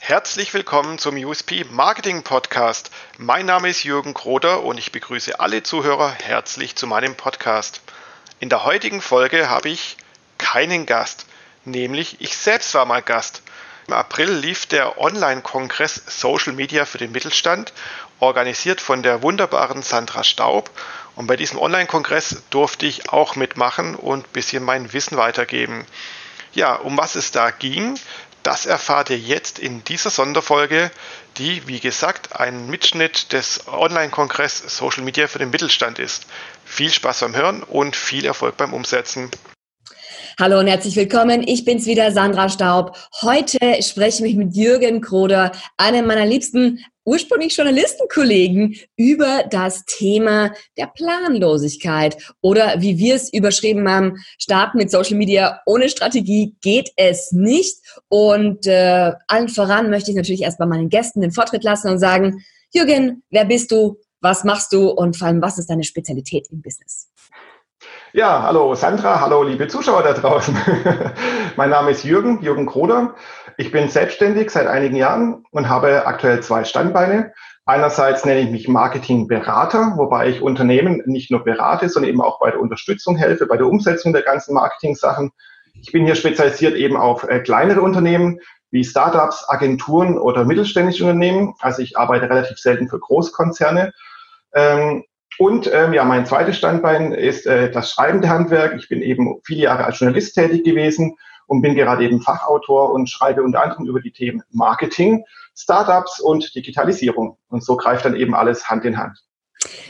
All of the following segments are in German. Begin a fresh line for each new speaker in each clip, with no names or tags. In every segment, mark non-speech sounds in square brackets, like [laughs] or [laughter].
Herzlich willkommen zum USP Marketing Podcast. Mein Name ist Jürgen Kroder und ich begrüße alle Zuhörer herzlich zu meinem Podcast. In der heutigen Folge habe ich keinen Gast, nämlich ich selbst war mal Gast. Im April lief der Online-Kongress Social Media für den Mittelstand, organisiert von der wunderbaren Sandra Staub. Und bei diesem Online-Kongress durfte ich auch mitmachen und ein bisschen mein Wissen weitergeben. Ja, um was es da ging, das erfahrt ihr jetzt in dieser Sonderfolge, die, wie gesagt, ein Mitschnitt des Online-Kongress Social Media für den Mittelstand ist. Viel Spaß beim Hören und viel Erfolg beim Umsetzen.
Hallo und herzlich willkommen. Ich bin's wieder, Sandra Staub. Heute spreche ich mit Jürgen Kroder, einem meiner liebsten ursprünglich Journalistenkollegen über das Thema der Planlosigkeit oder wie wir es überschrieben haben, starten mit Social Media ohne Strategie geht es nicht. Und äh, allen voran möchte ich natürlich erst bei meinen Gästen den Vortritt lassen und sagen, Jürgen, wer bist du? Was machst du und vor allem, was ist deine Spezialität im Business?
Ja, hallo Sandra, hallo liebe Zuschauer da draußen. [laughs] mein Name ist Jürgen, Jürgen Kroder. Ich bin selbstständig seit einigen Jahren und habe aktuell zwei Standbeine. Einerseits nenne ich mich Marketingberater, wobei ich Unternehmen nicht nur berate, sondern eben auch bei der Unterstützung helfe, bei der Umsetzung der ganzen Marketing-Sachen. Ich bin hier spezialisiert eben auf äh, kleinere Unternehmen wie Startups, Agenturen oder mittelständische Unternehmen. Also ich arbeite relativ selten für Großkonzerne. Ähm, und ähm, ja, mein zweites Standbein ist äh, das schreibende Handwerk. Ich bin eben viele Jahre als Journalist tätig gewesen und bin gerade eben Fachautor und schreibe unter anderem über die Themen Marketing, Startups und Digitalisierung. Und so greift dann eben alles Hand in Hand.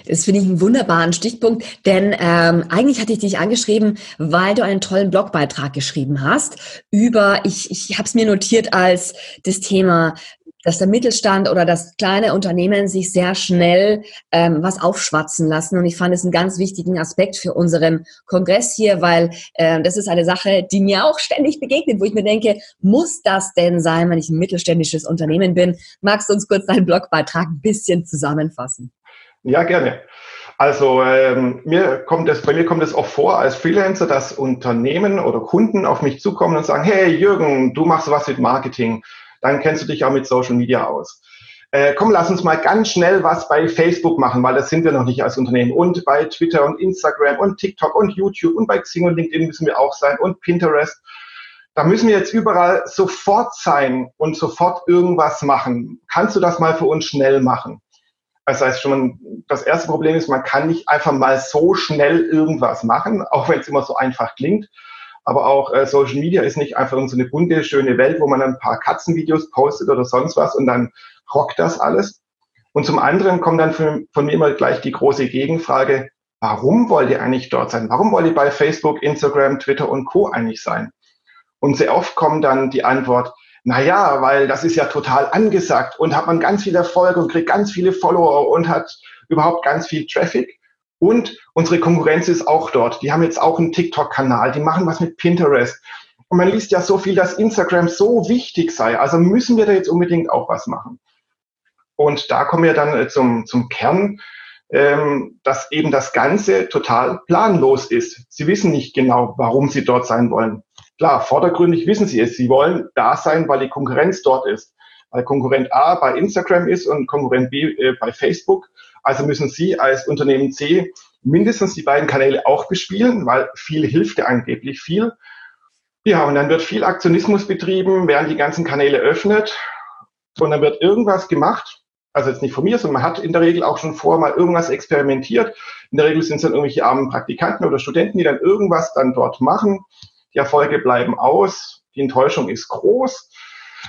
Das finde ich einen wunderbaren Stichpunkt, denn ähm, eigentlich hatte ich dich angeschrieben, weil du einen tollen Blogbeitrag geschrieben hast über, ich, ich habe es mir notiert als das Thema dass der Mittelstand oder das kleine Unternehmen sich sehr schnell ähm, was aufschwatzen lassen. Und ich fand es einen ganz wichtigen Aspekt für unseren Kongress hier, weil äh, das ist eine Sache, die mir auch ständig begegnet, wo ich mir denke, muss das denn sein, wenn ich ein mittelständisches Unternehmen bin? Magst du uns kurz deinen Blogbeitrag ein bisschen zusammenfassen?
Ja, gerne. Also ähm, mir kommt es, bei mir kommt es auch vor als Freelancer, dass Unternehmen oder Kunden auf mich zukommen und sagen, hey Jürgen, du machst was mit Marketing dann kennst du dich auch mit Social Media aus. Äh, komm, lass uns mal ganz schnell was bei Facebook machen, weil das sind wir noch nicht als Unternehmen. Und bei Twitter und Instagram und TikTok und YouTube und bei Xing und LinkedIn müssen wir auch sein und Pinterest. Da müssen wir jetzt überall sofort sein und sofort irgendwas machen. Kannst du das mal für uns schnell machen? Das heißt schon, das erste Problem ist, man kann nicht einfach mal so schnell irgendwas machen, auch wenn es immer so einfach klingt. Aber auch äh, Social Media ist nicht einfach so eine bunte, schöne Welt, wo man ein paar Katzenvideos postet oder sonst was und dann rockt das alles. Und zum anderen kommt dann von, von mir immer gleich die große Gegenfrage, warum wollt ihr eigentlich dort sein? Warum wollt ihr bei Facebook, Instagram, Twitter und Co. eigentlich sein? Und sehr oft kommt dann die Antwort, na ja, weil das ist ja total angesagt und hat man ganz viel Erfolg und kriegt ganz viele Follower und hat überhaupt ganz viel Traffic. Und unsere Konkurrenz ist auch dort. Die haben jetzt auch einen TikTok-Kanal, die machen was mit Pinterest. Und man liest ja so viel, dass Instagram so wichtig sei. Also müssen wir da jetzt unbedingt auch was machen. Und da kommen wir dann äh, zum, zum Kern, ähm, dass eben das Ganze total planlos ist. Sie wissen nicht genau, warum sie dort sein wollen. Klar, vordergründig wissen sie es. Sie wollen da sein, weil die Konkurrenz dort ist. Weil Konkurrent A bei Instagram ist und Konkurrent B äh, bei Facebook. Also müssen Sie als Unternehmen C mindestens die beiden Kanäle auch bespielen, weil viel hilft ja angeblich viel. Ja, und dann wird viel Aktionismus betrieben, während die ganzen Kanäle öffnet. Und dann wird irgendwas gemacht, also jetzt nicht von mir, sondern man hat in der Regel auch schon vor mal irgendwas experimentiert. In der Regel sind es dann irgendwelche armen Praktikanten oder Studenten, die dann irgendwas dann dort machen. Die Erfolge bleiben aus, die Enttäuschung ist groß.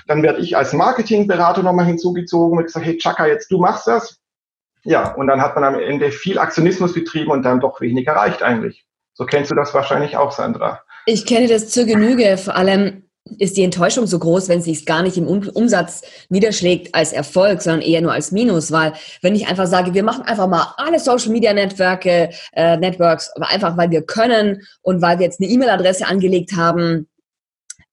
Dann werde ich als Marketingberater nochmal hinzugezogen und gesagt, hey Chaka, jetzt du machst das. Ja, und dann hat man am Ende viel Aktionismus betrieben und dann doch wenig erreicht eigentlich. So kennst du das wahrscheinlich auch, Sandra.
Ich kenne das zur Genüge. Vor allem ist die Enttäuschung so groß, wenn es sich gar nicht im Umsatz niederschlägt als Erfolg, sondern eher nur als Minus. Weil wenn ich einfach sage, wir machen einfach mal alle Social Media Netzwerke, äh, Networks, einfach weil wir können und weil wir jetzt eine E-Mail-Adresse angelegt haben,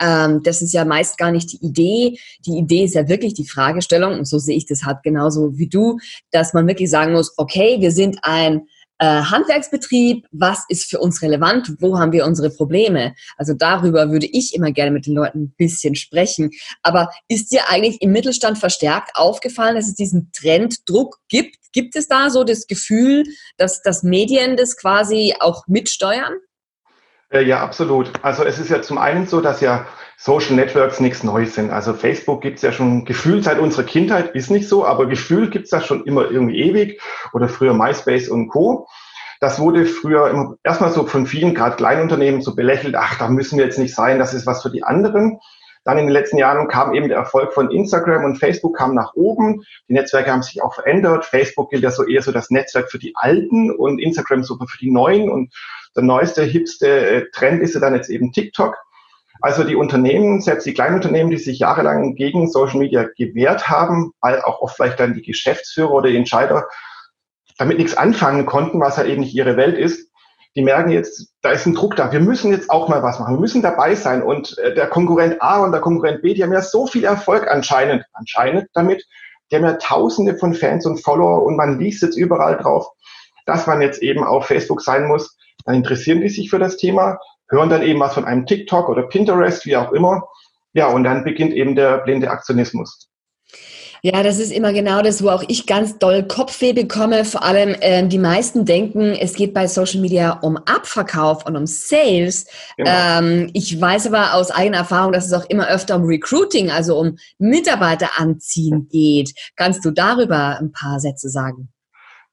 ähm, das ist ja meist gar nicht die Idee. Die Idee ist ja wirklich die Fragestellung, und so sehe ich das halt genauso wie du, dass man wirklich sagen muss, okay, wir sind ein äh, Handwerksbetrieb, was ist für uns relevant, wo haben wir unsere Probleme. Also darüber würde ich immer gerne mit den Leuten ein bisschen sprechen. Aber ist dir eigentlich im Mittelstand verstärkt aufgefallen, dass es diesen Trenddruck gibt? Gibt es da so das Gefühl, dass, dass Medien das quasi auch mitsteuern?
Äh, ja, absolut. Also es ist ja zum einen so, dass ja Social Networks nichts Neues sind. Also Facebook gibt's ja schon gefühlt seit unserer Kindheit, ist nicht so, aber gefühlt gibt's das schon immer irgendwie ewig oder früher MySpace und Co. Das wurde früher erstmal so von vielen, gerade Kleinunternehmen, so belächelt, ach, da müssen wir jetzt nicht sein, das ist was für die anderen. Dann in den letzten Jahren kam eben der Erfolg von Instagram und Facebook kam nach oben. Die Netzwerke haben sich auch verändert. Facebook gilt ja so eher so das Netzwerk für die Alten und Instagram super für die Neuen. Und der neueste, hipste äh, Trend ist ja dann jetzt eben TikTok. Also die Unternehmen, selbst die kleinen Unternehmen, die sich jahrelang gegen Social Media gewehrt haben, weil auch oft vielleicht dann die Geschäftsführer oder die Entscheider damit nichts anfangen konnten, was ja eben nicht ihre Welt ist, die merken jetzt, da ist ein Druck da. Wir müssen jetzt auch mal was machen. Wir müssen dabei sein. Und äh, der Konkurrent A und der Konkurrent B, die haben ja so viel Erfolg anscheinend, anscheinend damit. Die haben ja tausende von Fans und Follower und man liest jetzt überall drauf, dass man jetzt eben auf Facebook sein muss. Dann interessieren die sich für das Thema, hören dann eben was von einem TikTok oder Pinterest, wie auch immer. Ja, und dann beginnt eben der blinde Aktionismus.
Ja, das ist immer genau das, wo auch ich ganz doll Kopfweh bekomme. Vor allem ähm, die meisten denken, es geht bei Social Media um Abverkauf und um Sales. Genau. Ähm, ich weiß aber aus eigener Erfahrung, dass es auch immer öfter um Recruiting, also um Mitarbeiter anziehen geht. Kannst du darüber ein paar Sätze sagen?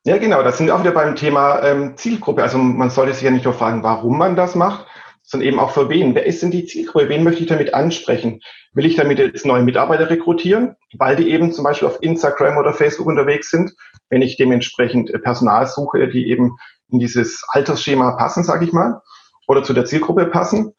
Ja, genau. Das sind wir auch wieder beim Thema ähm, Zielgruppe. Also man sollte sich ja nicht nur fragen, warum man das macht, sondern eben auch für wen. Wer ist denn die Zielgruppe? Wen möchte ich damit ansprechen? Will ich damit jetzt neue Mitarbeiter rekrutieren, weil die eben zum Beispiel auf Instagram oder Facebook unterwegs sind? Wenn ich dementsprechend äh, Personal suche, die eben in dieses Altersschema passen, sage ich mal, oder zu der Zielgruppe passen.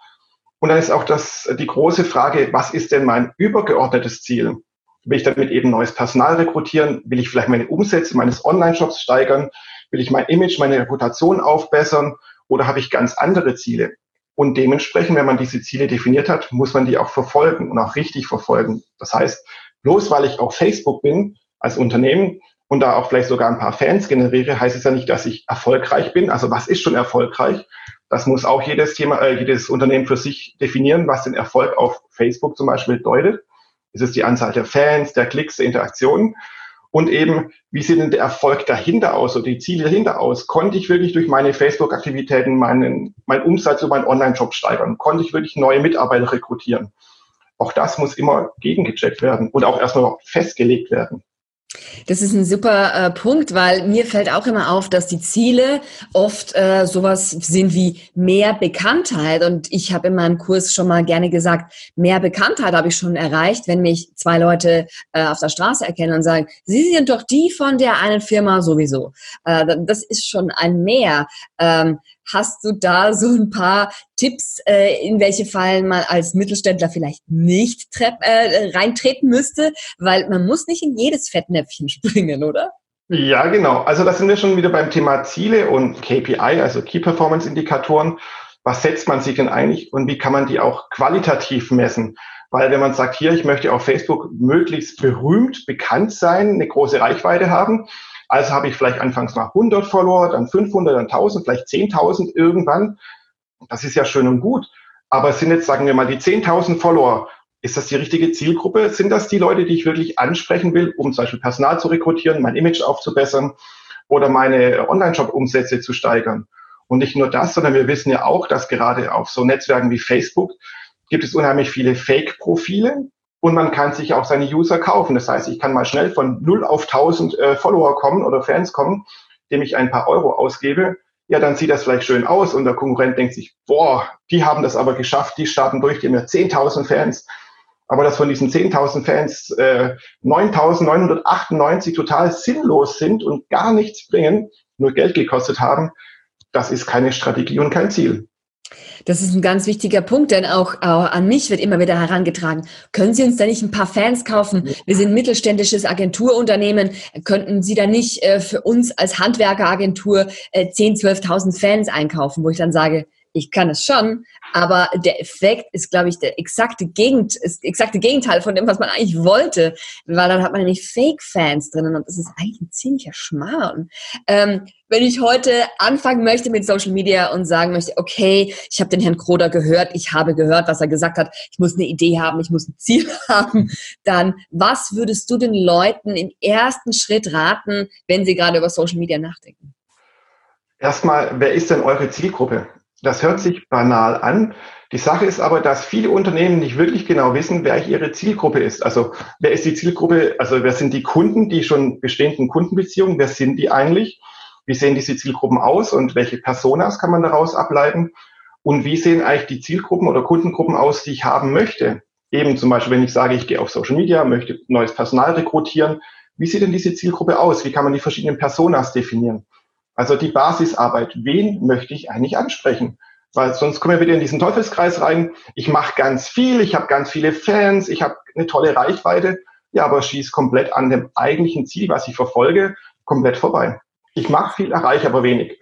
Und dann ist auch das die große Frage, was ist denn mein übergeordnetes Ziel? Will ich damit eben neues Personal rekrutieren? Will ich vielleicht meine Umsätze meines Online-Shops steigern? Will ich mein Image, meine Reputation aufbessern? Oder habe ich ganz andere Ziele? Und dementsprechend, wenn man diese Ziele definiert hat, muss man die auch verfolgen und auch richtig verfolgen. Das heißt, bloß weil ich auf Facebook bin als Unternehmen und da auch vielleicht sogar ein paar Fans generiere, heißt es ja nicht, dass ich erfolgreich bin. Also was ist schon erfolgreich? Das muss auch jedes Thema, äh, jedes Unternehmen für sich definieren, was den Erfolg auf Facebook zum Beispiel bedeutet. Ist es die Anzahl der Fans, der Klicks, der Interaktionen? Und eben, wie sieht denn der Erfolg dahinter aus oder die Ziele dahinter aus? Konnte ich wirklich durch meine Facebook-Aktivitäten meinen, meinen Umsatz über meinen Online-Shop steigern? Konnte ich wirklich neue Mitarbeiter rekrutieren? Auch das muss immer gegengecheckt werden und auch erstmal festgelegt werden.
Das ist ein super äh, Punkt, weil mir fällt auch immer auf, dass die Ziele oft äh, sowas sind wie mehr Bekanntheit. Und ich habe in meinem Kurs schon mal gerne gesagt, mehr Bekanntheit habe ich schon erreicht, wenn mich zwei Leute äh, auf der Straße erkennen und sagen, Sie sind doch die von der einen Firma sowieso. Äh, das ist schon ein Mehr. Ähm, Hast du da so ein paar Tipps, äh, in welche Fallen man als Mittelständler vielleicht nicht äh, reintreten müsste? Weil man muss nicht in jedes Fettnäpfchen [laughs] springen, oder?
Ja, genau. Also da sind wir schon wieder beim Thema Ziele und KPI, also Key Performance Indikatoren. Was setzt man sich denn eigentlich und wie kann man die auch qualitativ messen? Weil wenn man sagt, hier, ich möchte auf Facebook möglichst berühmt, bekannt sein, eine große Reichweite haben, also habe ich vielleicht anfangs mal 100 Follower, dann 500, dann 1000, vielleicht 10.000 irgendwann. Das ist ja schön und gut. Aber sind jetzt, sagen wir mal, die 10.000 Follower, ist das die richtige Zielgruppe? Sind das die Leute, die ich wirklich ansprechen will, um zum Beispiel Personal zu rekrutieren, mein Image aufzubessern oder meine Online-Shop-Umsätze zu steigern? Und nicht nur das, sondern wir wissen ja auch, dass gerade auf so Netzwerken wie Facebook gibt es unheimlich viele Fake-Profile, und man kann sich auch seine User kaufen. Das heißt, ich kann mal schnell von 0 auf 1000 äh, Follower kommen oder Fans kommen, indem ich ein paar Euro ausgebe. Ja, dann sieht das vielleicht schön aus und der Konkurrent denkt sich, boah, die haben das aber geschafft, die starten durch, die haben ja 10.000 Fans. Aber dass von diesen 10.000 Fans äh, 9.998 total sinnlos sind und gar nichts bringen, nur Geld gekostet haben, das ist keine Strategie und kein Ziel.
Das ist ein ganz wichtiger Punkt, denn auch, auch, an mich wird immer wieder herangetragen. Können Sie uns da nicht ein paar Fans kaufen? Wir sind mittelständisches Agenturunternehmen. Könnten Sie da nicht äh, für uns als Handwerkeragentur äh, 10.000, 12.000 Fans einkaufen? Wo ich dann sage, ich kann es schon, aber der Effekt ist, glaube ich, der exakte, Gegend, ist exakte Gegenteil von dem, was man eigentlich wollte, weil dann hat man nämlich Fake-Fans drinnen und das ist eigentlich ein ziemlicher Schmarrn. Ähm, wenn ich heute anfangen möchte mit Social Media und sagen möchte, okay, ich habe den Herrn Kroder gehört, ich habe gehört, was er gesagt hat, ich muss eine Idee haben, ich muss ein Ziel [laughs] haben, dann was würdest du den Leuten im ersten Schritt raten, wenn sie gerade über Social Media nachdenken?
Erstmal, wer ist denn eure Zielgruppe? Das hört sich banal an. Die Sache ist aber, dass viele Unternehmen nicht wirklich genau wissen, wer ihre Zielgruppe ist. Also wer ist die Zielgruppe? Also wer sind die Kunden, die schon bestehenden Kundenbeziehungen? Wer sind die eigentlich? Wie sehen diese Zielgruppen aus und welche Personas kann man daraus ableiten? Und wie sehen eigentlich die Zielgruppen oder Kundengruppen aus, die ich haben möchte? Eben zum Beispiel, wenn ich sage, ich gehe auf Social Media, möchte neues Personal rekrutieren. Wie sieht denn diese Zielgruppe aus? Wie kann man die verschiedenen Personas definieren? Also die Basisarbeit. Wen möchte ich eigentlich ansprechen? Weil sonst kommen wir wieder in diesen Teufelskreis rein. Ich mache ganz viel, ich habe ganz viele Fans, ich habe eine tolle Reichweite, ja, aber schieß komplett an dem eigentlichen Ziel, was ich verfolge, komplett vorbei. Ich mache viel, erreiche aber wenig.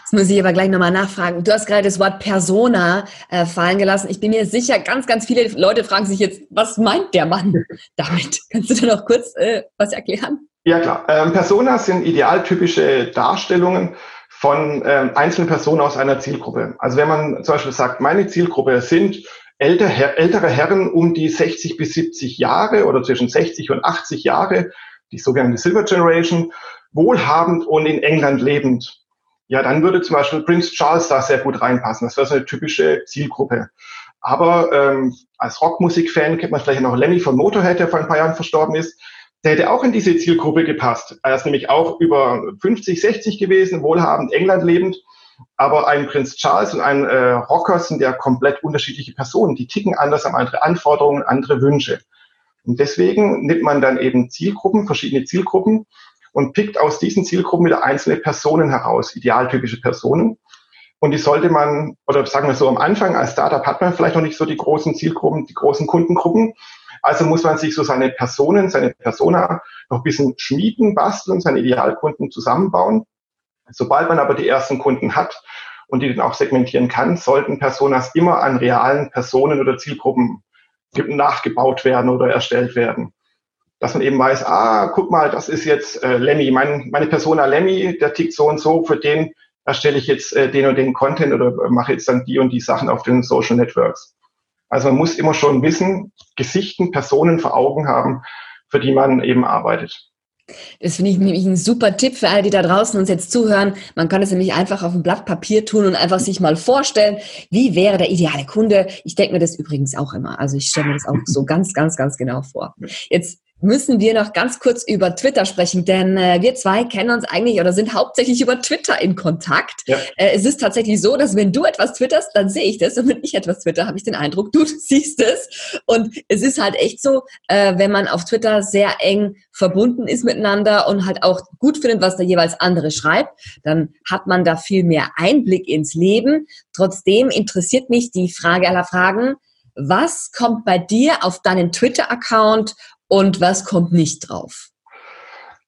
Jetzt muss ich aber gleich nochmal nachfragen. Du hast gerade das Wort Persona äh, fallen gelassen. Ich bin mir sicher, ganz, ganz viele Leute fragen sich jetzt, was meint der Mann [laughs] damit? Kannst du da noch kurz äh, was erklären?
Ja, klar. Ähm, Personas sind idealtypische Darstellungen von ähm, einzelnen Personen aus einer Zielgruppe. Also wenn man zum Beispiel sagt, meine Zielgruppe sind ältere, ältere Herren um die 60 bis 70 Jahre oder zwischen 60 und 80 Jahre, die sogenannte Silver Generation, wohlhabend und in England lebend. Ja, dann würde zum Beispiel Prince Charles da sehr gut reinpassen. Das wäre so eine typische Zielgruppe. Aber ähm, als Rockmusikfan kennt man vielleicht noch Lemmy von Motorhead, der vor ein paar Jahren verstorben ist. Der hätte auch in diese Zielgruppe gepasst. Er ist nämlich auch über 50, 60 gewesen, wohlhabend, England lebend. Aber ein Prinz Charles und ein äh, Rocker sind ja komplett unterschiedliche Personen. Die ticken anders, haben andere Anforderungen, andere Wünsche. Und deswegen nimmt man dann eben Zielgruppen, verschiedene Zielgruppen und pickt aus diesen Zielgruppen wieder einzelne Personen heraus, idealtypische Personen. Und die sollte man, oder sagen wir so, am Anfang als Startup hat man vielleicht noch nicht so die großen Zielgruppen, die großen Kundengruppen. Also muss man sich so seine Personen, seine Persona noch ein bisschen schmieden, basteln, seine Idealkunden zusammenbauen. Sobald man aber die ersten Kunden hat und die dann auch segmentieren kann, sollten Personas immer an realen Personen oder Zielgruppen nachgebaut werden oder erstellt werden. Dass man eben weiß, ah, guck mal, das ist jetzt äh, Lemmy, mein, meine Persona Lemmy, der tickt so und so, für den erstelle ich jetzt äh, den und den Content oder mache jetzt dann die und die Sachen auf den Social Networks. Also man muss immer schon wissen, Gesichten, Personen vor Augen haben, für die man eben arbeitet.
Das finde ich nämlich ein super Tipp für alle, die da draußen uns jetzt zuhören. Man kann es nämlich einfach auf ein Blatt Papier tun und einfach sich mal vorstellen, wie wäre der ideale Kunde. Ich denke mir das übrigens auch immer. Also ich stelle mir das auch so ganz, ganz, ganz genau vor. Jetzt müssen wir noch ganz kurz über Twitter sprechen, denn äh, wir zwei kennen uns eigentlich oder sind hauptsächlich über Twitter in Kontakt. Ja. Äh, es ist tatsächlich so, dass wenn du etwas twitterst, dann sehe ich das und wenn ich etwas twitter, habe ich den Eindruck, du [laughs] siehst es. Und es ist halt echt so, äh, wenn man auf Twitter sehr eng verbunden ist miteinander und halt auch gut findet, was der jeweils andere schreibt, dann hat man da viel mehr Einblick ins Leben. Trotzdem interessiert mich die Frage aller Fragen, was kommt bei dir auf deinen Twitter-Account und was kommt nicht drauf?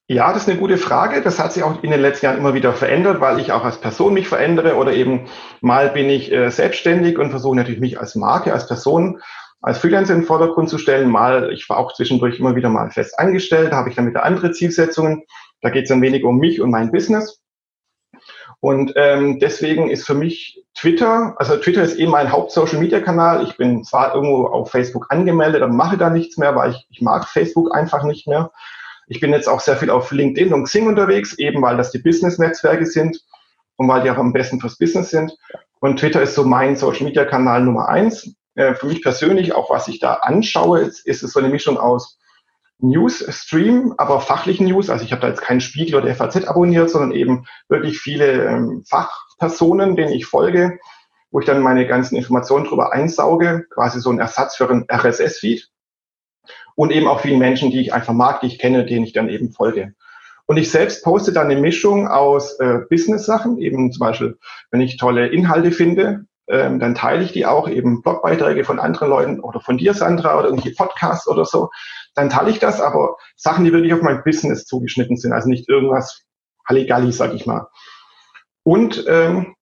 Ja, das ist eine gute Frage. Das hat sich auch in den letzten Jahren immer wieder verändert, weil ich auch als Person mich verändere oder eben mal bin ich äh, selbstständig und versuche natürlich mich als Marke, als Person, als Freelancer in den Vordergrund zu stellen. Mal, ich war auch zwischendurch immer wieder mal fest angestellt, da habe ich dann wieder andere Zielsetzungen. Da geht es ein wenig um mich und mein Business. Und ähm, deswegen ist für mich Twitter, also Twitter ist eben mein Haupt-Social-Media-Kanal. Ich bin zwar irgendwo auf Facebook angemeldet, aber mache da nichts mehr, weil ich, ich mag Facebook einfach nicht mehr. Ich bin jetzt auch sehr viel auf LinkedIn und Xing unterwegs, eben weil das die Business-Netzwerke sind und weil die auch am besten fürs Business sind. Und Twitter ist so mein Social-Media-Kanal Nummer eins. Äh, für mich persönlich, auch was ich da anschaue, ist, ist es so eine Mischung aus News-Stream, aber fachlichen News. Also ich habe da jetzt keinen Spiegel oder FAZ abonniert, sondern eben wirklich viele ähm, Fachpersonen, denen ich folge, wo ich dann meine ganzen Informationen drüber einsauge, quasi so ein Ersatz für einen RSS-Feed. Und eben auch vielen Menschen, die ich einfach mag, die ich kenne, denen ich dann eben folge. Und ich selbst poste dann eine Mischung aus äh, Business-Sachen, eben zum Beispiel, wenn ich tolle Inhalte finde, ähm, dann teile ich die auch, eben Blogbeiträge von anderen Leuten oder von dir, Sandra, oder irgendwelche Podcasts oder so dann teile ich das, aber Sachen, die wirklich auf mein Business zugeschnitten sind, also nicht irgendwas Halligalli, sag ich mal. Und ähm,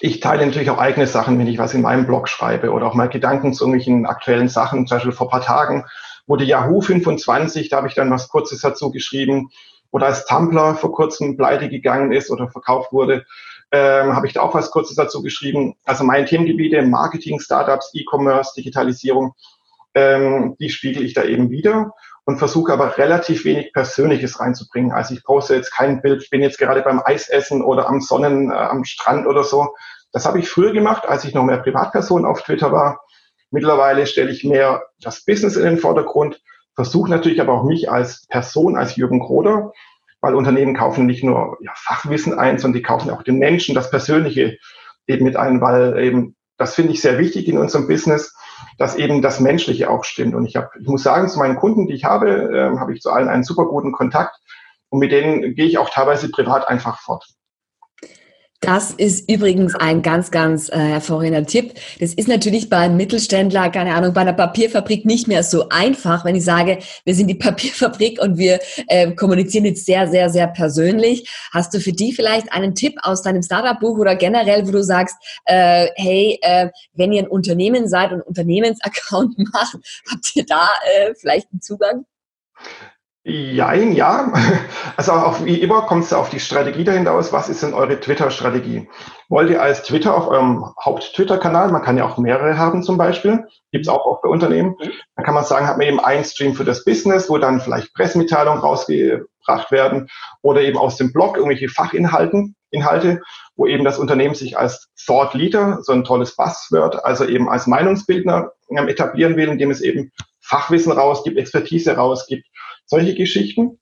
ich teile natürlich auch eigene Sachen, wenn ich was in meinem Blog schreibe oder auch mal Gedanken zu irgendwelchen aktuellen Sachen. Zum Beispiel vor paar Tagen wurde Yahoo 25, da habe ich dann was Kurzes dazu geschrieben. Oder als Tumblr vor kurzem pleite gegangen ist oder verkauft wurde, ähm, habe ich da auch was Kurzes dazu geschrieben. Also meine Themengebiete, Marketing, Startups, E-Commerce, Digitalisierung, ähm, die spiegel ich da eben wieder und versuche aber relativ wenig Persönliches reinzubringen. Also ich poste jetzt kein Bild, ich bin jetzt gerade beim Eisessen oder am Sonnen, äh, am Strand oder so. Das habe ich früher gemacht, als ich noch mehr Privatperson auf Twitter war. Mittlerweile stelle ich mehr das Business in den Vordergrund, versuche natürlich aber auch mich als Person, als Jürgen Kroder, weil Unternehmen kaufen nicht nur ja, Fachwissen ein, sondern die kaufen auch den Menschen, das Persönliche eben mit ein, weil eben das finde ich sehr wichtig in unserem Business, dass eben das Menschliche auch stimmt. Und ich habe, ich muss sagen, zu meinen Kunden, die ich habe, äh, habe ich zu allen einen super guten Kontakt und mit denen gehe ich auch teilweise privat einfach fort.
Das ist übrigens ein ganz, ganz äh, hervorragender Tipp. Das ist natürlich beim Mittelständler, keine Ahnung, bei einer Papierfabrik nicht mehr so einfach, wenn ich sage, wir sind die [laughs] Papierfabrik und wir äh, kommunizieren jetzt sehr, sehr, sehr persönlich. Hast du für die vielleicht einen Tipp aus deinem Startup-Buch oder generell, wo du sagst, äh, hey, äh, wenn ihr ein Unternehmen seid und Unternehmensaccount [laughs] macht, habt ihr da äh, vielleicht einen Zugang?
Jein, ja. Also auch wie immer kommt es auf die Strategie dahinter aus. Was ist denn eure Twitter-Strategie? Wollt ihr als Twitter auf eurem Haupt-Twitter-Kanal, man kann ja auch mehrere haben zum Beispiel, gibt's auch oft bei Unternehmen, mhm. dann kann man sagen, hat man eben einen Stream für das Business, wo dann vielleicht Pressemitteilungen rausgebracht werden oder eben aus dem Blog irgendwelche Fachinhalten, Inhalte, wo eben das Unternehmen sich als Thought Leader, so ein tolles Buzzword, also eben als Meinungsbildner ähm, etablieren will, indem es eben Fachwissen rausgibt, Expertise rausgibt, solche Geschichten.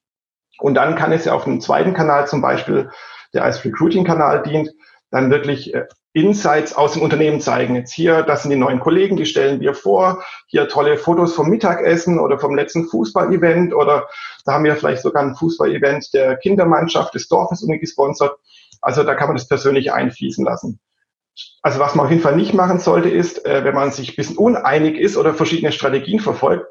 Und dann kann es ja auf einem zweiten Kanal zum Beispiel, der als Recruiting-Kanal dient, dann wirklich äh, Insights aus dem Unternehmen zeigen. Jetzt hier, das sind die neuen Kollegen, die stellen wir vor. Hier tolle Fotos vom Mittagessen oder vom letzten Fußball-Event oder da haben wir vielleicht sogar ein Fußball-Event der Kindermannschaft des Dorfes irgendwie gesponsert. Also da kann man das persönlich einfließen lassen. Also was man auf jeden Fall nicht machen sollte, ist, äh, wenn man sich ein bisschen uneinig ist oder verschiedene Strategien verfolgt,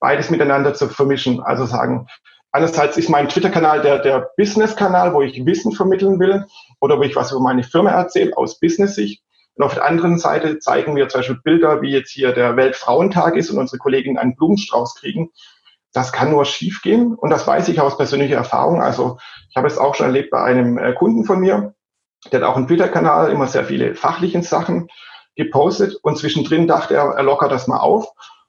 beides miteinander zu vermischen. Also sagen, einerseits ist mein Twitter-Kanal der, der Business-Kanal, wo ich Wissen vermitteln will oder wo ich was über meine Firma erzähle aus Business-Sicht. Und auf der anderen Seite zeigen wir zum Beispiel Bilder, wie jetzt hier der Weltfrauentag ist und unsere Kolleginnen einen Blumenstrauß kriegen. Das kann nur schiefgehen und das weiß ich aus persönlicher Erfahrung. Also ich habe es auch schon erlebt bei einem äh, Kunden von mir, der hat auch einen Twitter-Kanal, immer sehr viele fachliche Sachen gepostet und zwischendrin dachte er, er lockert das mal auf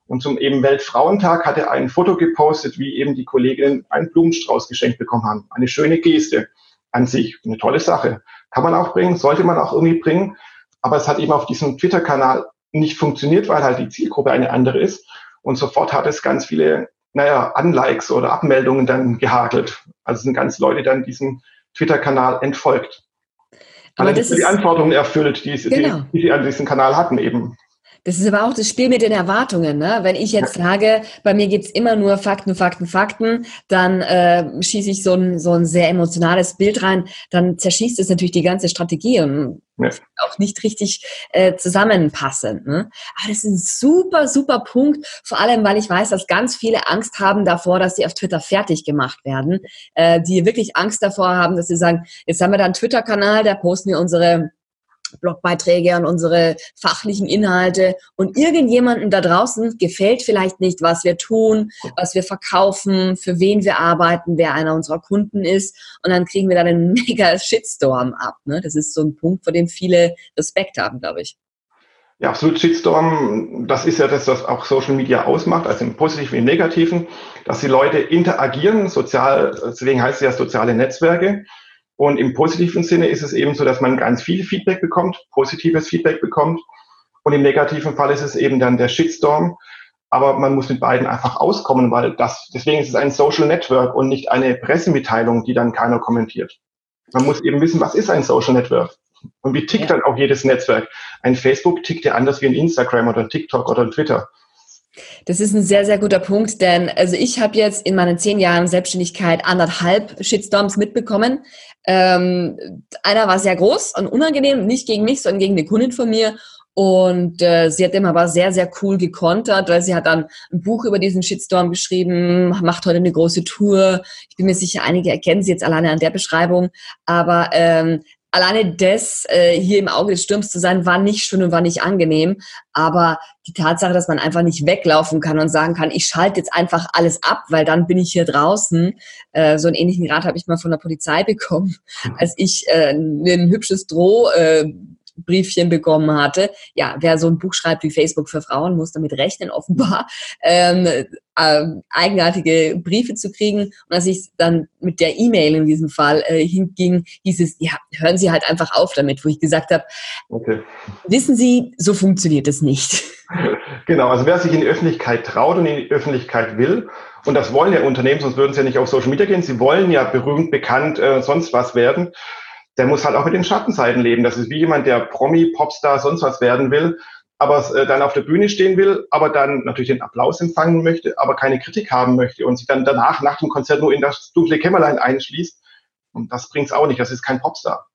und zum eben Weltfrauentag hat er ein Foto gepostet, wie eben die Kolleginnen einen Blumenstrauß geschenkt bekommen haben. Eine schöne Geste an sich, eine tolle Sache. Kann man auch bringen, sollte man auch irgendwie bringen. Aber es hat eben auf diesem Twitter-Kanal nicht funktioniert, weil halt die Zielgruppe eine andere ist. Und sofort hat es ganz viele, naja, Unlikes oder Abmeldungen dann gehagelt. Also sind ganz Leute dann diesem Twitter-Kanal entfolgt. Aber das die Anforderungen erfüllt, die, genau. die, die sie an diesem Kanal hatten eben.
Das ist aber auch das Spiel mit den Erwartungen. Ne? Wenn ich jetzt sage, bei mir gibt's immer nur Fakten, Fakten, Fakten, dann äh, schieße ich so ein, so ein sehr emotionales Bild rein, dann zerschießt es natürlich die ganze Strategie und ja. auch nicht richtig äh, zusammenpassend. Ne? Aber das ist ein super, super Punkt, vor allem, weil ich weiß, dass ganz viele Angst haben davor, dass sie auf Twitter fertig gemacht werden, äh, die wirklich Angst davor haben, dass sie sagen, jetzt haben wir da einen Twitter-Kanal, da posten wir unsere Blogbeiträge und unsere fachlichen Inhalte und irgendjemanden da draußen gefällt vielleicht nicht, was wir tun, was wir verkaufen, für wen wir arbeiten, wer einer unserer Kunden ist und dann kriegen wir dann einen [laughs] mega Shitstorm ab. Ne? Das ist so ein Punkt, vor dem viele Respekt haben, glaube ich.
Ja, absolut Shitstorm, das ist ja das, was auch Social Media ausmacht, also im Positiven wie im Negativen, dass die Leute interagieren, sozial, deswegen heißt es ja soziale Netzwerke. Und im positiven Sinne ist es eben so, dass man ganz viel Feedback bekommt, positives Feedback bekommt. Und im negativen Fall ist es eben dann der Shitstorm. Aber man muss mit beiden einfach auskommen, weil das, deswegen ist es ein Social Network und nicht eine Pressemitteilung, die dann keiner kommentiert. Man muss eben wissen, was ist ein Social Network? Und wie tickt ja. dann auch jedes Netzwerk? Ein Facebook tickt ja anders wie ein Instagram oder ein TikTok oder ein Twitter.
Das ist ein sehr, sehr guter Punkt, denn also ich habe jetzt in meinen zehn Jahren Selbstständigkeit anderthalb Shitstorms mitbekommen. Ähm, einer war sehr groß und unangenehm, nicht gegen mich, sondern gegen eine Kundin von mir. Und äh, sie hat dem aber sehr, sehr cool gekontert, weil sie hat dann ein Buch über diesen Shitstorm geschrieben, macht heute eine große Tour. Ich bin mir sicher, einige erkennen sie jetzt alleine an der Beschreibung. Aber ähm, alleine das, äh, hier im Auge des Sturms zu sein, war nicht schön und war nicht angenehm. Aber die Tatsache, dass man einfach nicht weglaufen kann und sagen kann, ich schalte jetzt einfach alles ab, weil dann bin ich hier draußen. Äh, so einen ähnlichen Rat habe ich mal von der Polizei bekommen, mhm. als ich äh, ein hübsches Droh. Äh, Briefchen bekommen hatte. Ja, wer so ein Buch schreibt wie Facebook für Frauen, muss damit rechnen, offenbar, [laughs] ähm, äh, eigenartige Briefe zu kriegen. Und als ich dann mit der E-Mail in diesem Fall äh, hinging, hieß es, ja, hören Sie halt einfach auf damit, wo ich gesagt habe, okay. wissen Sie, so funktioniert es nicht. [laughs]
Genau, also wer sich in die Öffentlichkeit traut und in die Öffentlichkeit will, und das wollen ja Unternehmen, sonst würden sie ja nicht auf Social Media gehen, sie wollen ja berühmt, bekannt, äh, sonst was werden, der muss halt auch mit den Schattenseiten leben. Das ist wie jemand, der Promi, Popstar, sonst was werden will, aber äh, dann auf der Bühne stehen will, aber dann natürlich den Applaus empfangen möchte, aber keine Kritik haben möchte und sich dann danach nach dem Konzert nur in das dunkle Kämmerlein einschließt. Und das bringt's auch nicht. Das ist kein Popstar.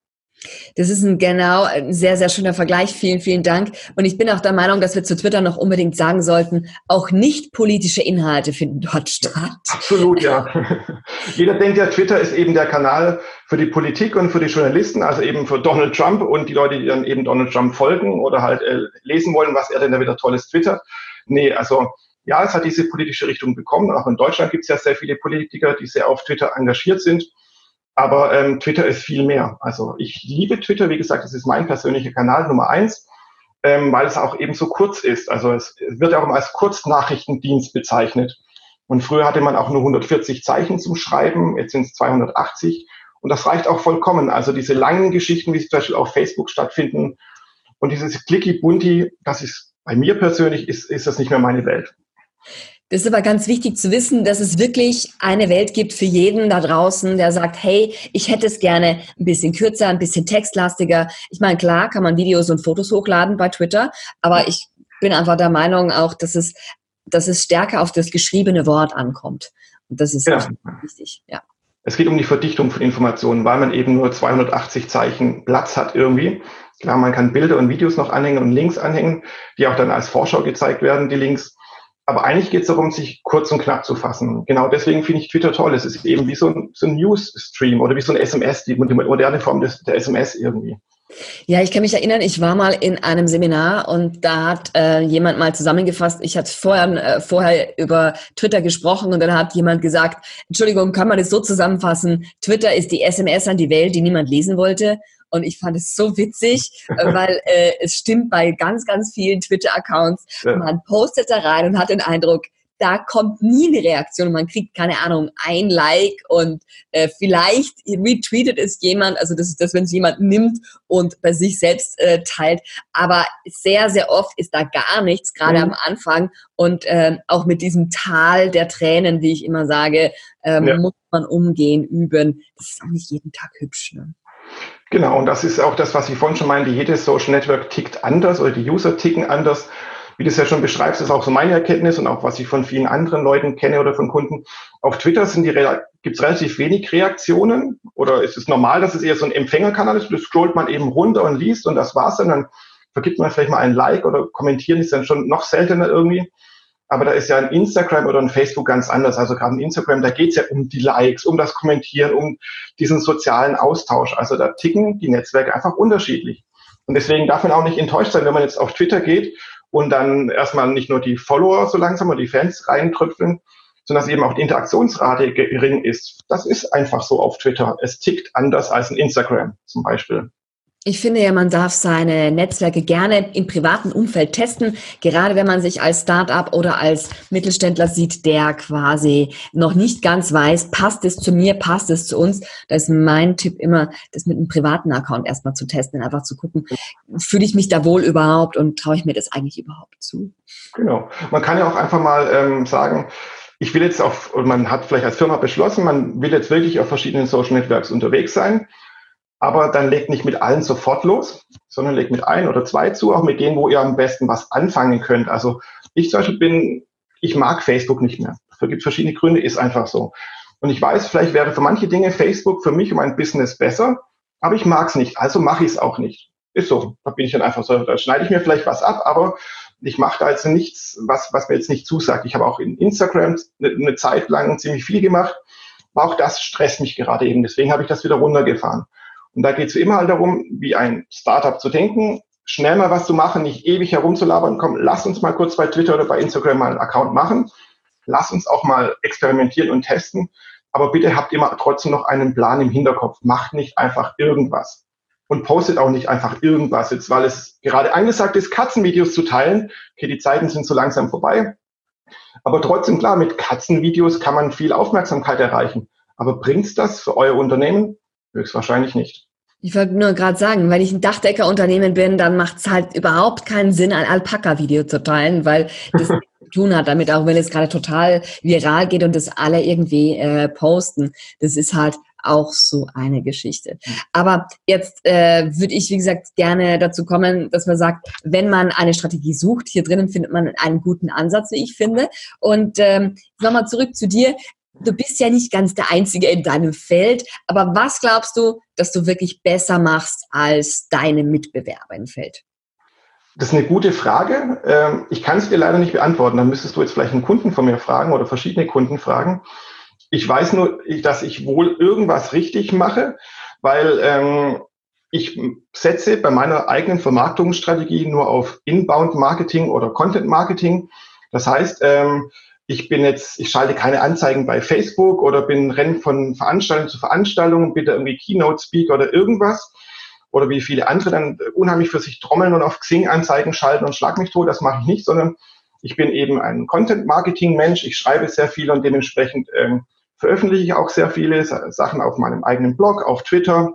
Das ist ein genau ein sehr, sehr schöner Vergleich. Vielen, vielen Dank. Und ich bin auch der Meinung, dass wir zu Twitter noch unbedingt sagen sollten, auch nicht politische Inhalte finden dort statt.
Absolut, ja. [laughs] Jeder denkt ja, Twitter ist eben der Kanal für die Politik und für die Journalisten, also eben für Donald Trump und die Leute, die dann eben Donald Trump folgen oder halt äh, lesen wollen, was er denn da wieder Tolles twittert. Nee, also ja, es hat diese politische Richtung bekommen. Auch in Deutschland gibt es ja sehr viele Politiker, die sehr auf Twitter engagiert sind. Aber ähm, Twitter ist viel mehr. Also ich liebe Twitter, wie gesagt, das ist mein persönlicher Kanal Nummer eins, ähm, weil es auch eben so kurz ist. Also es wird auch als Kurznachrichtendienst bezeichnet. Und früher hatte man auch nur 140 Zeichen zum Schreiben, jetzt sind es 280. Und das reicht auch vollkommen. Also diese langen Geschichten, wie sie zum Beispiel auf Facebook stattfinden und dieses Clicky Bunti, das ist bei mir persönlich, ist, ist das nicht mehr meine Welt.
Das ist aber ganz wichtig zu wissen, dass es wirklich eine Welt gibt für jeden da draußen, der sagt, hey, ich hätte es gerne ein bisschen kürzer, ein bisschen textlastiger. Ich meine, klar kann man Videos und Fotos hochladen bei Twitter, aber ich bin einfach der Meinung auch, dass es, dass es stärker auf das geschriebene Wort ankommt. Und das ist ja. wichtig,
ja. Es geht um die Verdichtung von Informationen, weil man eben nur 280 Zeichen Platz hat irgendwie. Klar, man kann Bilder und Videos noch anhängen und Links anhängen, die auch dann als Vorschau gezeigt werden, die Links. Aber eigentlich geht es darum, sich kurz und knapp zu fassen. Genau deswegen finde ich Twitter toll. Es ist eben wie so ein, so ein News-Stream oder wie so ein SMS, die, die moderne Form des, der SMS irgendwie.
Ja, ich kann mich erinnern, ich war mal in einem Seminar und da hat äh, jemand mal zusammengefasst, ich hatte vorher, äh, vorher über Twitter gesprochen und dann hat jemand gesagt, Entschuldigung, kann man das so zusammenfassen, Twitter ist die SMS an die Welt, die niemand lesen wollte und ich fand es so witzig, [laughs] weil äh, es stimmt bei ganz, ganz vielen Twitter-Accounts. Ja. Man postet da rein und hat den Eindruck, da kommt nie eine Reaktion. Man kriegt, keine Ahnung, ein Like und äh, vielleicht retweetet es jemand, also das ist das, wenn es jemand nimmt und bei sich selbst äh, teilt. Aber sehr, sehr oft ist da gar nichts, gerade mhm. am Anfang. Und äh, auch mit diesem Tal der Tränen, wie ich immer sage, ähm, ja. muss man umgehen, üben. Das ist auch nicht jeden Tag hübsch. Ne?
Genau, und das ist auch das, was ich vorhin schon meinte. Jedes Social Network tickt anders oder die User ticken anders. Wie du es ja schon beschreibst, ist auch so meine Erkenntnis und auch was ich von vielen anderen Leuten kenne oder von Kunden. Auf Twitter sind die gibt es relativ wenig Reaktionen oder ist es normal, dass es eher so ein Empfängerkanal ist? Du scrollt man eben runter und liest und das war's dann. Dann vergibt man vielleicht mal ein Like oder kommentieren ist dann schon noch seltener irgendwie. Aber da ist ja ein Instagram oder ein Facebook ganz anders. Also gerade ein Instagram, da geht's ja um die Likes, um das Kommentieren, um diesen sozialen Austausch. Also da ticken die Netzwerke einfach unterschiedlich. Und deswegen darf man auch nicht enttäuscht sein, wenn man jetzt auf Twitter geht und dann erstmal nicht nur die Follower so langsam oder die Fans reintröpfeln, sondern dass eben auch die Interaktionsrate gering ist. Das ist einfach so auf Twitter. Es tickt anders als ein Instagram zum Beispiel.
Ich finde ja, man darf seine Netzwerke gerne im privaten Umfeld testen, gerade wenn man sich als Startup oder als Mittelständler sieht, der quasi noch nicht ganz weiß, passt es zu mir, passt es zu uns. Da ist mein Tipp immer, das mit einem privaten Account erstmal zu testen, einfach zu gucken, fühle ich mich da wohl überhaupt und traue ich mir das eigentlich überhaupt zu.
Genau. Man kann ja auch einfach mal ähm, sagen, ich will jetzt auf, man hat vielleicht als Firma beschlossen, man will jetzt wirklich auf verschiedenen Social Networks unterwegs sein aber dann legt nicht mit allen sofort los, sondern legt mit ein oder zwei zu, auch mit denen, wo ihr am besten was anfangen könnt. Also ich zum Beispiel bin, ich mag Facebook nicht mehr. Dafür gibt es verschiedene Gründe, ist einfach so. Und ich weiß, vielleicht wäre für manche Dinge Facebook für mich und mein Business besser, aber ich mag es nicht, also mache ich es auch nicht. Ist so. Da bin ich dann einfach so, da schneide ich mir vielleicht was ab, aber ich mache da jetzt nichts, was, was mir jetzt nicht zusagt. Ich habe auch in Instagram eine, eine Zeit lang ziemlich viel gemacht, aber auch das stresst mich gerade eben. Deswegen habe ich das wieder runtergefahren. Und da geht es immer halt darum, wie ein Startup zu denken, schnell mal was zu machen, nicht ewig herumzulabern, komm, lass uns mal kurz bei Twitter oder bei Instagram mal einen Account machen. Lass uns auch mal experimentieren und testen. Aber bitte habt immer trotzdem noch einen Plan im Hinterkopf. Macht nicht einfach irgendwas. Und postet auch nicht einfach irgendwas jetzt, weil es gerade angesagt ist, Katzenvideos zu teilen. Okay, die Zeiten sind so langsam vorbei. Aber trotzdem, klar, mit Katzenvideos kann man viel Aufmerksamkeit erreichen. Aber bringt's das für euer Unternehmen? Höchstwahrscheinlich nicht.
Ich wollte nur gerade sagen, wenn ich ein Dachdecker-Unternehmen bin, dann macht es halt überhaupt keinen Sinn, ein Alpaka-Video zu teilen, weil das [laughs] zu tun hat damit, auch wenn es gerade total viral geht und das alle irgendwie äh, posten. Das ist halt auch so eine Geschichte. Aber jetzt äh, würde ich, wie gesagt, gerne dazu kommen, dass man sagt, wenn man eine Strategie sucht, hier drinnen findet man einen guten Ansatz, wie ich finde. Und ähm, nochmal zurück zu dir du bist ja nicht ganz der Einzige in deinem Feld, aber was glaubst du, dass du wirklich besser machst als deine Mitbewerber im Feld?
Das ist eine gute Frage. Ähm, ich kann es dir leider nicht beantworten. Dann müsstest du jetzt vielleicht einen Kunden von mir fragen oder verschiedene Kunden fragen. Ich weiß nur, dass ich wohl irgendwas richtig mache, weil ähm, ich setze bei meiner eigenen Vermarktungsstrategie nur auf Inbound-Marketing oder Content-Marketing. Das heißt, ähm, ich bin jetzt, ich schalte keine Anzeigen bei Facebook oder bin renn von Veranstaltung zu Veranstaltung, bitte irgendwie Keynote Speaker oder irgendwas. Oder wie viele andere dann unheimlich für sich trommeln und auf Xing Anzeigen schalten und schlag mich tot. Das mache ich nicht, sondern ich bin eben ein Content Marketing Mensch. Ich schreibe sehr viel und dementsprechend ähm, veröffentliche ich auch sehr viele Sachen auf meinem eigenen Blog, auf Twitter,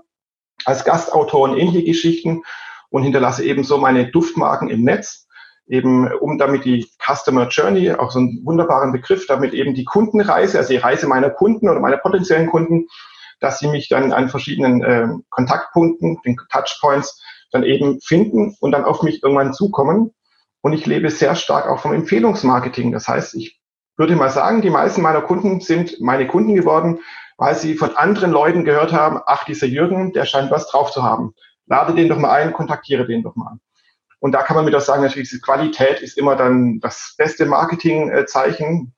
als Gastautor und ähnliche Geschichten und hinterlasse eben so meine Duftmarken im Netz eben um damit die Customer Journey, auch so einen wunderbaren Begriff, damit eben die Kundenreise, also die Reise meiner Kunden oder meiner potenziellen Kunden, dass sie mich dann an verschiedenen äh, Kontaktpunkten, den Touchpoints, dann eben finden und dann auf mich irgendwann zukommen. Und ich lebe sehr stark auch vom Empfehlungsmarketing. Das heißt, ich würde mal sagen, die meisten meiner Kunden sind meine Kunden geworden, weil sie von anderen Leuten gehört haben, ach, dieser Jürgen, der scheint was drauf zu haben. Lade den doch mal ein, kontaktiere den doch mal. Und da kann man mit auch sagen, natürlich, diese Qualität ist immer dann das beste Marketingzeichen.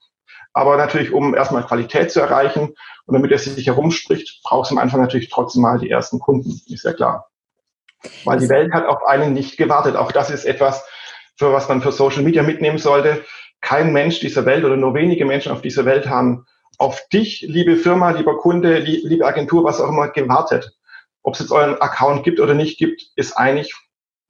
Aber natürlich, um erstmal Qualität zu erreichen und damit er sich herumspricht, braucht es am Anfang natürlich trotzdem mal die ersten Kunden, ist ja klar. Weil die Welt hat auf einen nicht gewartet. Auch das ist etwas, für was man für Social Media mitnehmen sollte. Kein Mensch dieser Welt oder nur wenige Menschen auf dieser Welt haben auf dich, liebe Firma, lieber Kunde, liebe Agentur, was auch immer, gewartet. Ob es jetzt euren Account gibt oder nicht gibt, ist eigentlich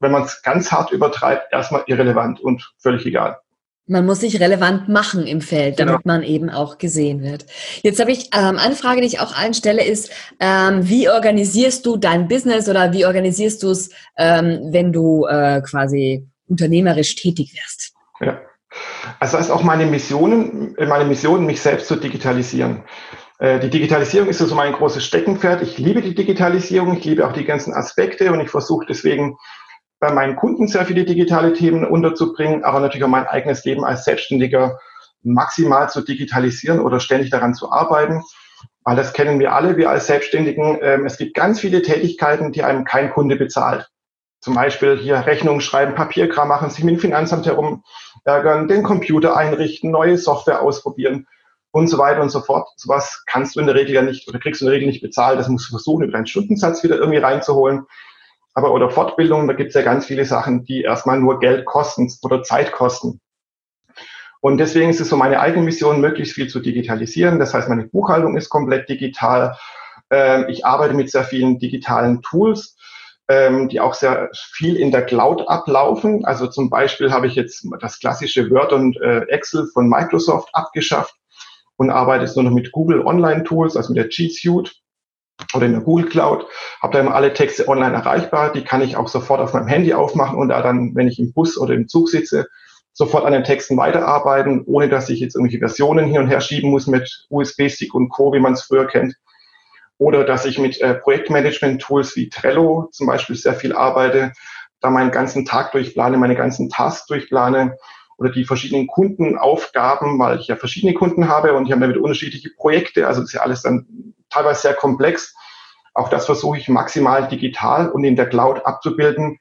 wenn man es ganz hart übertreibt, erstmal irrelevant und völlig egal.
Man muss sich relevant machen im Feld, damit genau. man eben auch gesehen wird. Jetzt habe ich ähm, eine Frage, die ich auch allen stelle, ist, ähm, wie organisierst du dein Business oder wie organisierst du es, ähm, wenn du äh, quasi unternehmerisch tätig wirst?
Ja. Also das ist auch meine Mission, meine Mission, mich selbst zu digitalisieren. Äh, die Digitalisierung ist so mein großes Steckenpferd. Ich liebe die Digitalisierung, ich liebe auch die ganzen Aspekte und ich versuche deswegen bei meinen Kunden sehr viele digitale Themen unterzubringen, aber natürlich auch mein eigenes Leben als Selbstständiger maximal zu digitalisieren oder ständig daran zu arbeiten. Weil das kennen wir alle, wir als Selbstständigen. Ähm, es gibt ganz viele Tätigkeiten, die einem kein Kunde bezahlt. Zum Beispiel hier Rechnungen schreiben, Papierkram machen, sich mit dem Finanzamt herum ärgern, den Computer einrichten, neue Software ausprobieren und so weiter und so fort. Sowas kannst du in der Regel ja nicht oder kriegst du in der Regel nicht bezahlt. Das musst du versuchen, über deinen Stundensatz wieder irgendwie reinzuholen aber oder Fortbildung, da gibt es ja ganz viele Sachen, die erstmal nur Geld kosten oder Zeit kosten. Und deswegen ist es so meine eigene Mission, möglichst viel zu digitalisieren. Das heißt, meine Buchhaltung ist komplett digital. Ähm, ich arbeite mit sehr vielen digitalen Tools, ähm, die auch sehr viel in der Cloud ablaufen. Also zum Beispiel habe ich jetzt das klassische Word und äh, Excel von Microsoft abgeschafft und arbeite jetzt nur noch mit Google Online Tools, also mit der G Suite oder in der Google Cloud, habe da immer alle Texte online erreichbar. Die kann ich auch sofort auf meinem Handy aufmachen und da dann, wenn ich im Bus oder im Zug sitze, sofort an den Texten weiterarbeiten, ohne dass ich jetzt irgendwelche Versionen hin und her schieben muss mit USB-Stick und Co., wie man es früher kennt. Oder dass ich mit äh, Projektmanagement-Tools wie Trello zum Beispiel sehr viel arbeite, da meinen ganzen Tag durchplane, meine ganzen Tasks durchplane oder die verschiedenen Kundenaufgaben, weil ich ja verschiedene Kunden habe und die haben damit unterschiedliche Projekte. Also das ist ja alles dann teilweise sehr komplex. Auch das versuche ich maximal digital und in der Cloud abzubilden.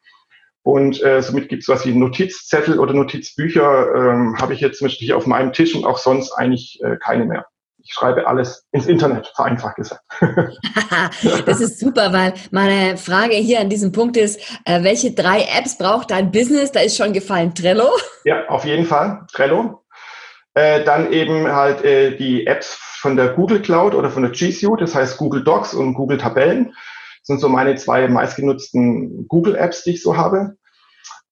Und äh, somit gibt es was wie Notizzettel oder Notizbücher, ähm, habe ich jetzt natürlich auf meinem Tisch und auch sonst eigentlich äh, keine mehr. Ich schreibe alles ins Internet, vereinfacht gesagt. [laughs]
das ist super, weil meine Frage hier an diesem Punkt ist, äh, welche drei Apps braucht dein Business? Da ist schon gefallen Trello. [laughs]
Ja, auf jeden Fall Trello. Äh, dann eben halt äh, die Apps von der Google Cloud oder von der G Suite, das heißt Google Docs und Google Tabellen. Das sind so meine zwei meistgenutzten Google Apps, die ich so habe.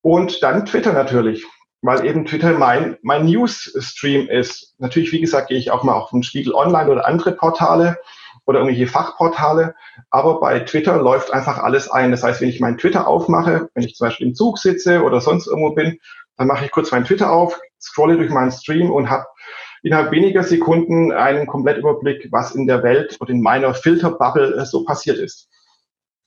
Und dann Twitter natürlich weil eben Twitter mein, mein News-Stream ist. Natürlich, wie gesagt, gehe ich auch mal auf den Spiegel Online oder andere Portale oder irgendwelche Fachportale, aber bei Twitter läuft einfach alles ein. Das heißt, wenn ich meinen Twitter aufmache, wenn ich zum Beispiel im Zug sitze oder sonst irgendwo bin, dann mache ich kurz meinen Twitter auf, scrolle durch meinen Stream und habe innerhalb weniger Sekunden einen Komplettüberblick, was in der Welt oder in meiner Filterbubble so passiert ist.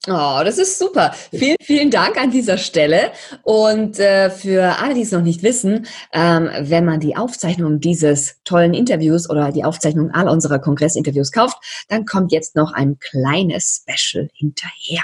Oh, das ist super. Vielen, vielen Dank an dieser Stelle. Und äh, für alle, die es noch nicht wissen, ähm, wenn man die Aufzeichnung dieses tollen Interviews oder die Aufzeichnung all unserer Kongressinterviews kauft, dann kommt jetzt noch ein kleines Special hinterher.